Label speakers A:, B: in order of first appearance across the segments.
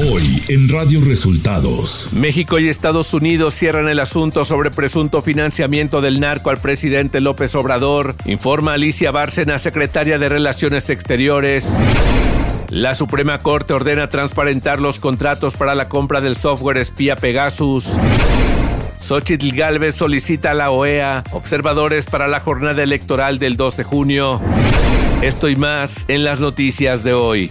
A: Hoy en Radio Resultados.
B: México y Estados Unidos cierran el asunto sobre presunto financiamiento del narco al presidente López Obrador, informa Alicia Bárcena, secretaria de Relaciones Exteriores. La Suprema Corte ordena transparentar los contratos para la compra del software espía Pegasus. Xochitl Galvez solicita a la OEA observadores para la jornada electoral del 2 de junio. Esto y más en las noticias de hoy.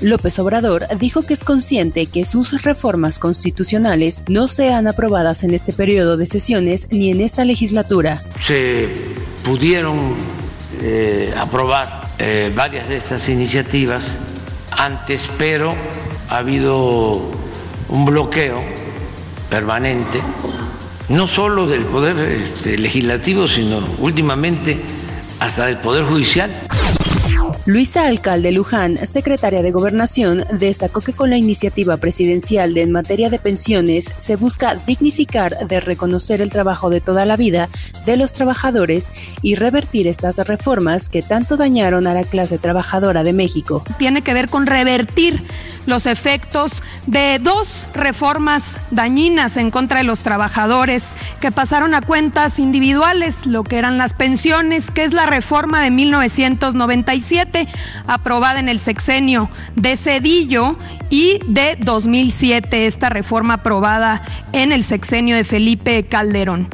C: López Obrador dijo que es consciente que sus reformas constitucionales no sean aprobadas en este periodo de sesiones ni en esta legislatura.
D: Se pudieron eh, aprobar eh, varias de estas iniciativas antes, pero ha habido un bloqueo permanente, no solo del Poder este, Legislativo, sino últimamente hasta del Poder Judicial.
C: Luisa Alcalde Luján, secretaria de Gobernación, destacó que con la iniciativa presidencial de en materia de pensiones se busca dignificar de reconocer el trabajo de toda la vida de los trabajadores y revertir estas reformas que tanto dañaron a la clase trabajadora de México.
E: Tiene que ver con revertir los efectos de dos reformas dañinas en contra de los trabajadores que pasaron a cuentas individuales, lo que eran las pensiones, que es la reforma de 1997, aprobada en el sexenio de Cedillo, y de 2007, esta reforma aprobada en el sexenio de Felipe Calderón.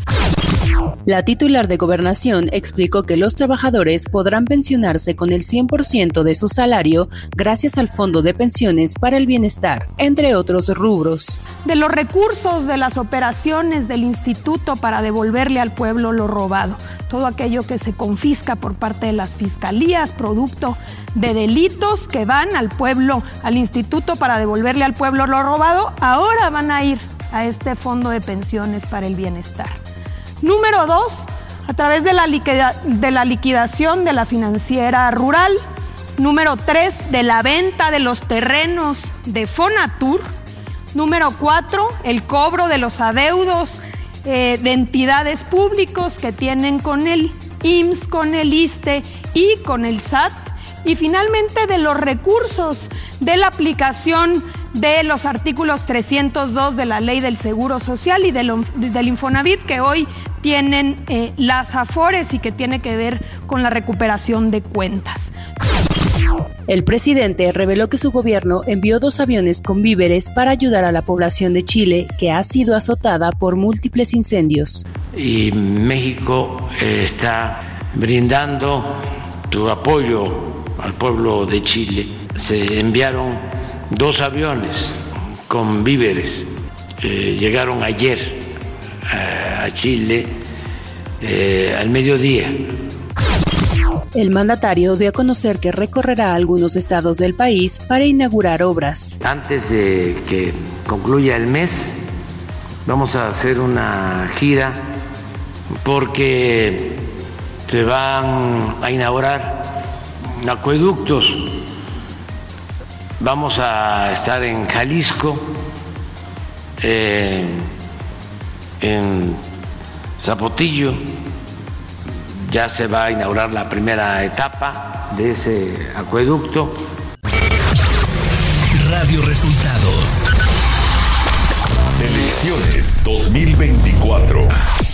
C: La titular de gobernación explicó que los trabajadores podrán pensionarse con el 100% de su salario gracias al Fondo de Pensiones para el Bienestar, entre otros rubros.
E: De los recursos de las operaciones del instituto para devolverle al pueblo lo robado, todo aquello que se confisca por parte de las fiscalías, producto de delitos que van al pueblo, al instituto para devolverle al pueblo lo robado, ahora van a ir a este fondo de pensiones para el bienestar. Número dos, a través de la, de la liquidación de la financiera rural. Número tres, de la venta de los terrenos de Fonatur. Número cuatro, el cobro de los adeudos eh, de entidades públicos que tienen con el IMSS, con el ISTE y con el SAT. Y finalmente de los recursos de la aplicación de los artículos 302 de la Ley del Seguro Social y del, Infonavit que hoy tienen eh, las AFORES y que tiene que ver con la recuperación de cuentas.
C: El presidente reveló que su gobierno envió dos aviones con víveres para ayudar a la población de Chile que ha sido azotada por múltiples incendios.
D: Y México eh, está brindando su apoyo al pueblo de Chile. Se enviaron dos aviones con víveres. llegaron ayer a, Chile eh, al mediodía.
C: El mandatario dio a conocer que recorrerá algunos estados del país para inaugurar obras.
D: Antes de que concluya el mes, vamos a hacer una gira porque se van a inaugurar acueductos Vamos a estar en Jalisco, eh, en Zapotillo. Ya se va a inaugurar la primera etapa de ese acueducto.
A: Radio Resultados. Elecciones 2024.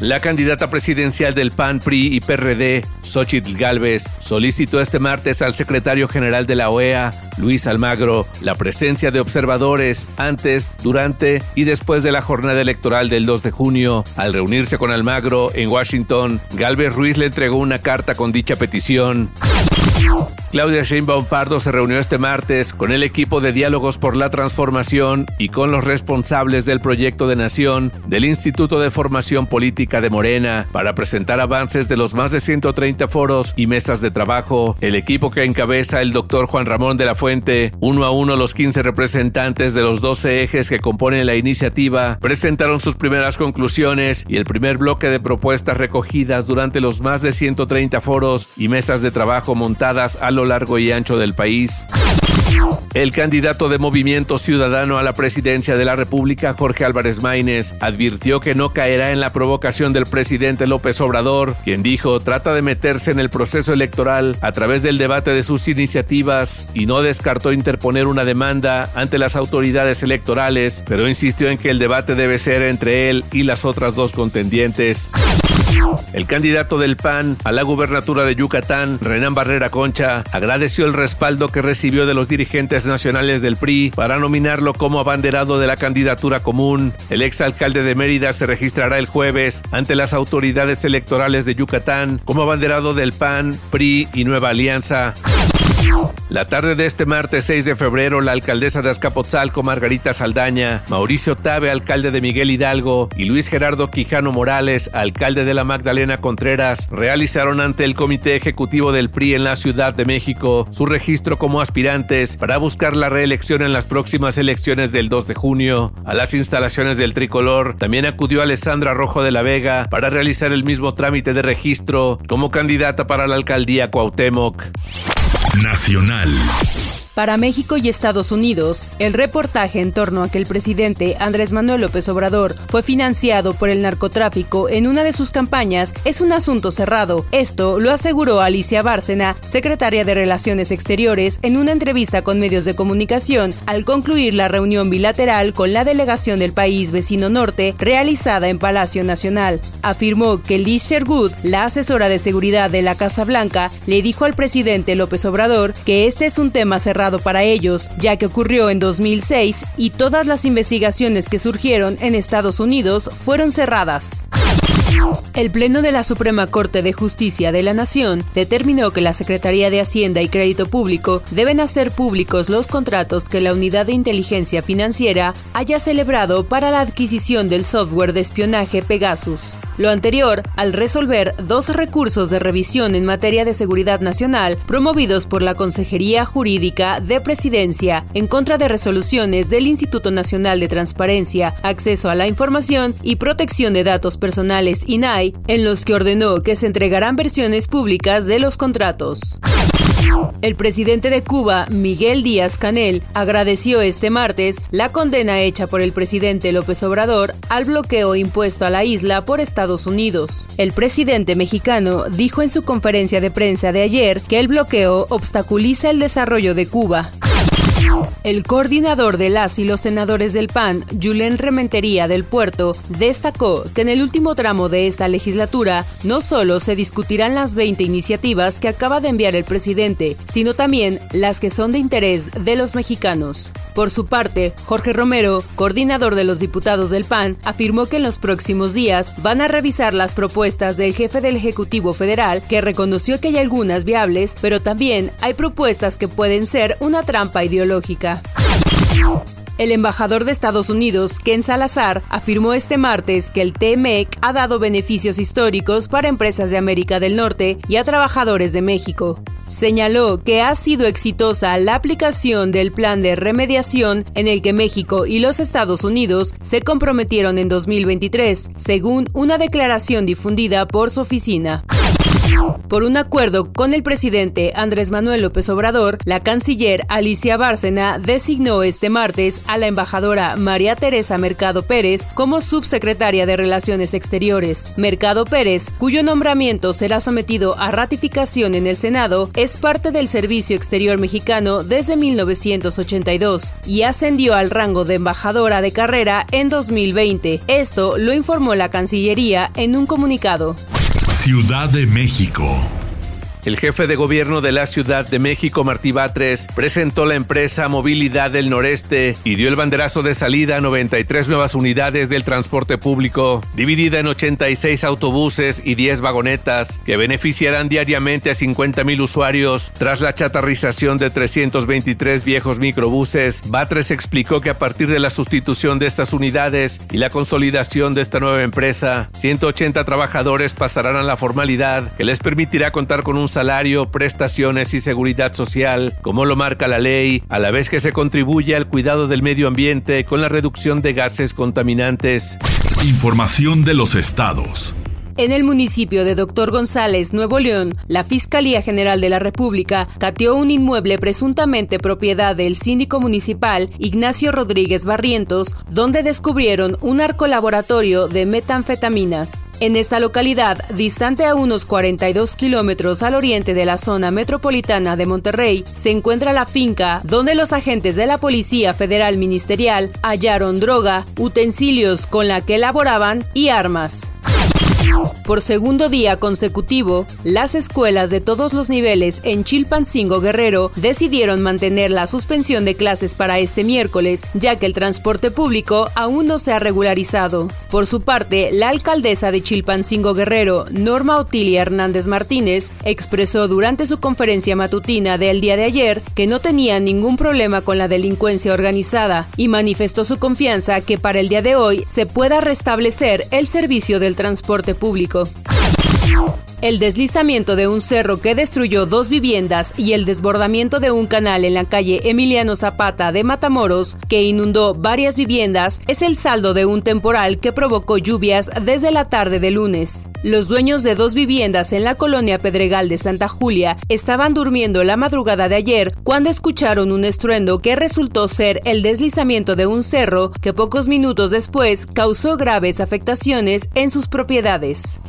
B: La candidata presidencial del PAN, PRI y PRD, Xochitl Galvez, solicitó este martes al secretario general de la OEA, Luis Almagro, la presencia de observadores antes, durante y después de la jornada electoral del 2 de junio. Al reunirse con Almagro en Washington, Galvez Ruiz le entregó una carta con dicha petición. Claudia Sheinbaum Pardo se reunió este martes con el equipo de diálogos por la transformación y con los responsables del proyecto de nación del Instituto de Formación Política de Morena para presentar avances de los más de 130 foros y mesas de trabajo. El equipo que encabeza el doctor Juan Ramón de la Fuente, uno a uno los 15 representantes de los 12 ejes que componen la iniciativa, presentaron sus primeras conclusiones y el primer bloque de propuestas recogidas durante los más de 130 foros y mesas de trabajo montadas a lo largo y ancho del país. El candidato de Movimiento Ciudadano a la presidencia de la República, Jorge Álvarez Maínez, advirtió que no caerá en la provocación del presidente López Obrador, quien dijo trata de meterse en el proceso electoral a través del debate de sus iniciativas y no descartó interponer una demanda ante las autoridades electorales, pero insistió en que el debate debe ser entre él y las otras dos contendientes. El candidato del PAN a la gubernatura de Yucatán, Renán Barrera Concha, agradeció el respaldo que recibió de los dirigentes nacionales del PRI para nominarlo como abanderado de la candidatura común. El exalcalde de Mérida se registrará el jueves ante las autoridades electorales de Yucatán como abanderado del PAN, PRI y Nueva Alianza. La tarde de este martes 6 de febrero, la alcaldesa de Azcapotzalco, Margarita Saldaña, Mauricio Tabe, alcalde de Miguel Hidalgo, y Luis Gerardo Quijano Morales, alcalde de la Magdalena Contreras, realizaron ante el Comité Ejecutivo del PRI en la Ciudad de México su registro como aspirantes para buscar la reelección en las próximas elecciones del 2 de junio. A las instalaciones del tricolor también acudió Alessandra Rojo de la Vega para realizar el mismo trámite de registro como candidata para la alcaldía Cuauhtémoc.
A: Nacional.
C: Para México y Estados Unidos, el reportaje en torno a que el presidente Andrés Manuel López Obrador fue financiado por el narcotráfico en una de sus campañas es un asunto cerrado. Esto lo aseguró Alicia Bárcena, secretaria de Relaciones Exteriores, en una entrevista con medios de comunicación al concluir la reunión bilateral con la delegación del país vecino norte realizada en Palacio Nacional. Afirmó que Liz Sherwood, la asesora de seguridad de la Casa Blanca, le dijo al presidente López Obrador que este es un tema cerrado para ellos, ya que ocurrió en 2006 y todas las investigaciones que surgieron en Estados Unidos fueron cerradas. El Pleno de la Suprema Corte de Justicia de la Nación determinó que la Secretaría de Hacienda y Crédito Público deben hacer públicos los contratos que la Unidad de Inteligencia Financiera haya celebrado para la adquisición del software de espionaje Pegasus. Lo anterior al resolver dos recursos de revisión en materia de seguridad nacional promovidos por la Consejería Jurídica de Presidencia en contra de resoluciones del Instituto Nacional de Transparencia, Acceso a la Información y Protección de Datos Personales INAI, en los que ordenó que se entregarán versiones públicas de los contratos. El presidente de Cuba, Miguel Díaz Canel, agradeció este martes la condena hecha por el presidente López Obrador al bloqueo impuesto a la isla por Estados Unidos. El presidente mexicano dijo en su conferencia de prensa de ayer que el bloqueo obstaculiza el desarrollo de Cuba. El coordinador de las y los senadores del PAN, Julen Rementería del Puerto, destacó que en el último tramo de esta legislatura no solo se discutirán las 20 iniciativas que acaba de enviar el presidente, sino también las que son de interés de los mexicanos. Por su parte, Jorge Romero, coordinador de los diputados del PAN, afirmó que en los próximos días van a revisar las propuestas del jefe del Ejecutivo Federal, que reconoció que hay algunas viables, pero también hay propuestas que pueden ser una trampa ideológica. El embajador de Estados Unidos, Ken Salazar, afirmó este martes que el TMEC ha dado beneficios históricos para empresas de América del Norte y a trabajadores de México. Señaló que ha sido exitosa la aplicación del plan de remediación en el que México y los Estados Unidos se comprometieron en 2023, según una declaración difundida por su oficina. Por un acuerdo con el presidente Andrés Manuel López Obrador, la canciller Alicia Bárcena designó este martes a la embajadora María Teresa Mercado Pérez como subsecretaria de Relaciones Exteriores. Mercado Pérez, cuyo nombramiento será sometido a ratificación en el Senado, es parte del Servicio Exterior Mexicano desde 1982 y ascendió al rango de embajadora de carrera en 2020. Esto lo informó la Cancillería en un comunicado.
A: Ciudad de México.
B: El jefe de gobierno de la Ciudad de México, Martí Batres, presentó la empresa Movilidad del Noreste y dio el banderazo de salida a 93 nuevas unidades del transporte público, dividida en 86 autobuses y 10 vagonetas, que beneficiarán diariamente a 50 mil usuarios tras la chatarrización de 323 viejos microbuses. Batres explicó que a partir de la sustitución de estas unidades y la consolidación de esta nueva empresa, 180 trabajadores pasarán a la formalidad que les permitirá contar con un salario, prestaciones y seguridad social, como lo marca la ley, a la vez que se contribuye al cuidado del medio ambiente con la reducción de gases contaminantes.
A: Información de los estados.
C: En el municipio de Doctor González, Nuevo León, la Fiscalía General de la República cateó un inmueble presuntamente propiedad del síndico municipal Ignacio Rodríguez Barrientos, donde descubrieron un laboratorio de metanfetaminas. En esta localidad, distante a unos 42 kilómetros al oriente de la zona metropolitana de Monterrey, se encuentra la finca donde los agentes de la Policía Federal Ministerial hallaron droga, utensilios con la que elaboraban y armas. Por segundo día consecutivo, las escuelas de todos los niveles en Chilpancingo Guerrero decidieron mantener la suspensión de clases para este miércoles, ya que el transporte público aún no se ha regularizado. Por su parte, la alcaldesa de Chilpancingo Guerrero, Norma Otilia Hernández Martínez, expresó durante su conferencia matutina del día de ayer que no tenía ningún problema con la delincuencia organizada y manifestó su confianza que para el día de hoy se pueda restablecer el servicio del transporte público. El deslizamiento de un cerro que destruyó dos viviendas y el desbordamiento de un canal en la calle Emiliano Zapata de Matamoros, que inundó varias viviendas, es el saldo de un temporal que provocó lluvias desde la tarde de lunes. Los dueños de dos viviendas en la colonia Pedregal de Santa Julia estaban durmiendo la madrugada de ayer cuando escucharon un estruendo que resultó ser el deslizamiento de un cerro que pocos minutos después causó graves afectaciones en sus propiedades.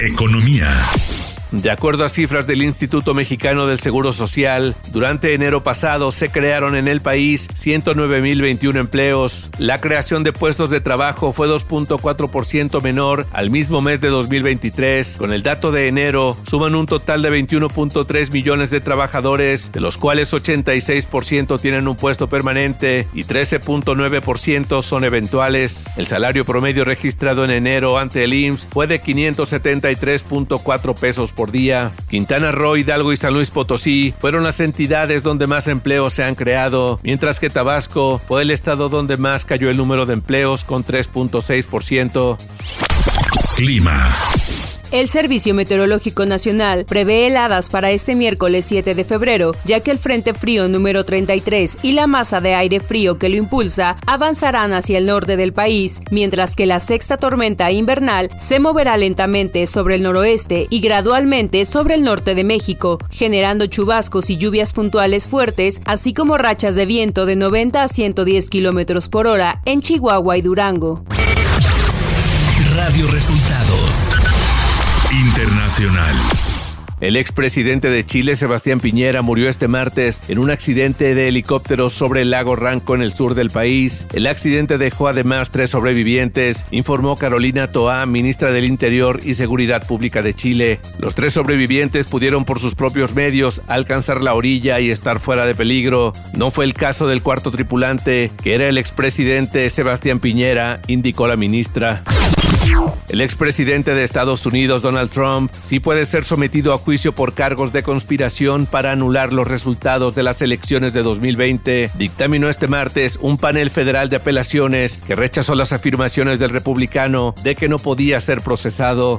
A: Economía.
B: De acuerdo a cifras del Instituto Mexicano del Seguro Social, durante enero pasado se crearon en el país 109.021 empleos. La creación de puestos de trabajo fue 2.4% menor al mismo mes de 2023. Con el dato de enero, suman un total de 21.3 millones de trabajadores, de los cuales 86% tienen un puesto permanente y 13.9% son eventuales. El salario promedio registrado en enero ante el IMSS fue de 573.4 pesos Quintana Roo, Hidalgo y San Luis Potosí fueron las entidades donde más empleos se han creado, mientras que Tabasco fue el estado donde más cayó el número de empleos con 3.6%.
A: Clima.
C: El Servicio Meteorológico Nacional prevé heladas para este miércoles 7 de febrero, ya que el Frente Frío número 33 y la masa de aire frío que lo impulsa avanzarán hacia el norte del país, mientras que la sexta tormenta invernal se moverá lentamente sobre el noroeste y gradualmente sobre el norte de México, generando chubascos y lluvias puntuales fuertes, así como rachas de viento de 90 a 110 kilómetros por hora en Chihuahua y Durango.
A: Radio Resultados
B: El expresidente de Chile, Sebastián Piñera, murió este martes en un accidente de helicóptero sobre el lago Ranco en el sur del país. El accidente dejó además tres sobrevivientes, informó Carolina Toá, ministra del Interior y Seguridad Pública de Chile. Los tres sobrevivientes pudieron por sus propios medios alcanzar la orilla y estar fuera de peligro. No fue el caso del cuarto tripulante, que era el expresidente Sebastián Piñera, indicó la ministra. El expresidente de Estados Unidos, Donald Trump, sí puede ser sometido a juicio por cargos de conspiración para anular los resultados de las elecciones de 2020. Dictaminó este martes un panel federal de apelaciones que rechazó las afirmaciones del republicano de que no podía ser procesado.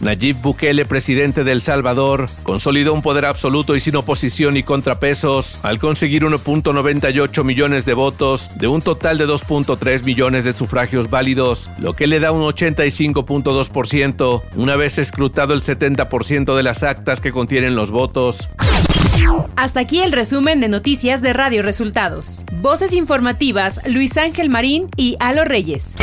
B: Nayib Bukele, presidente de El Salvador, consolidó un poder absoluto y sin oposición y contrapesos al conseguir 1.98 millones de votos de un total de 2.3 millones de sufragios válidos, lo que le da un 85.2% una vez escrutado el 70% de las actas que contienen los votos.
C: Hasta aquí el resumen de noticias de Radio Resultados. Voces informativas Luis Ángel Marín y Alo Reyes.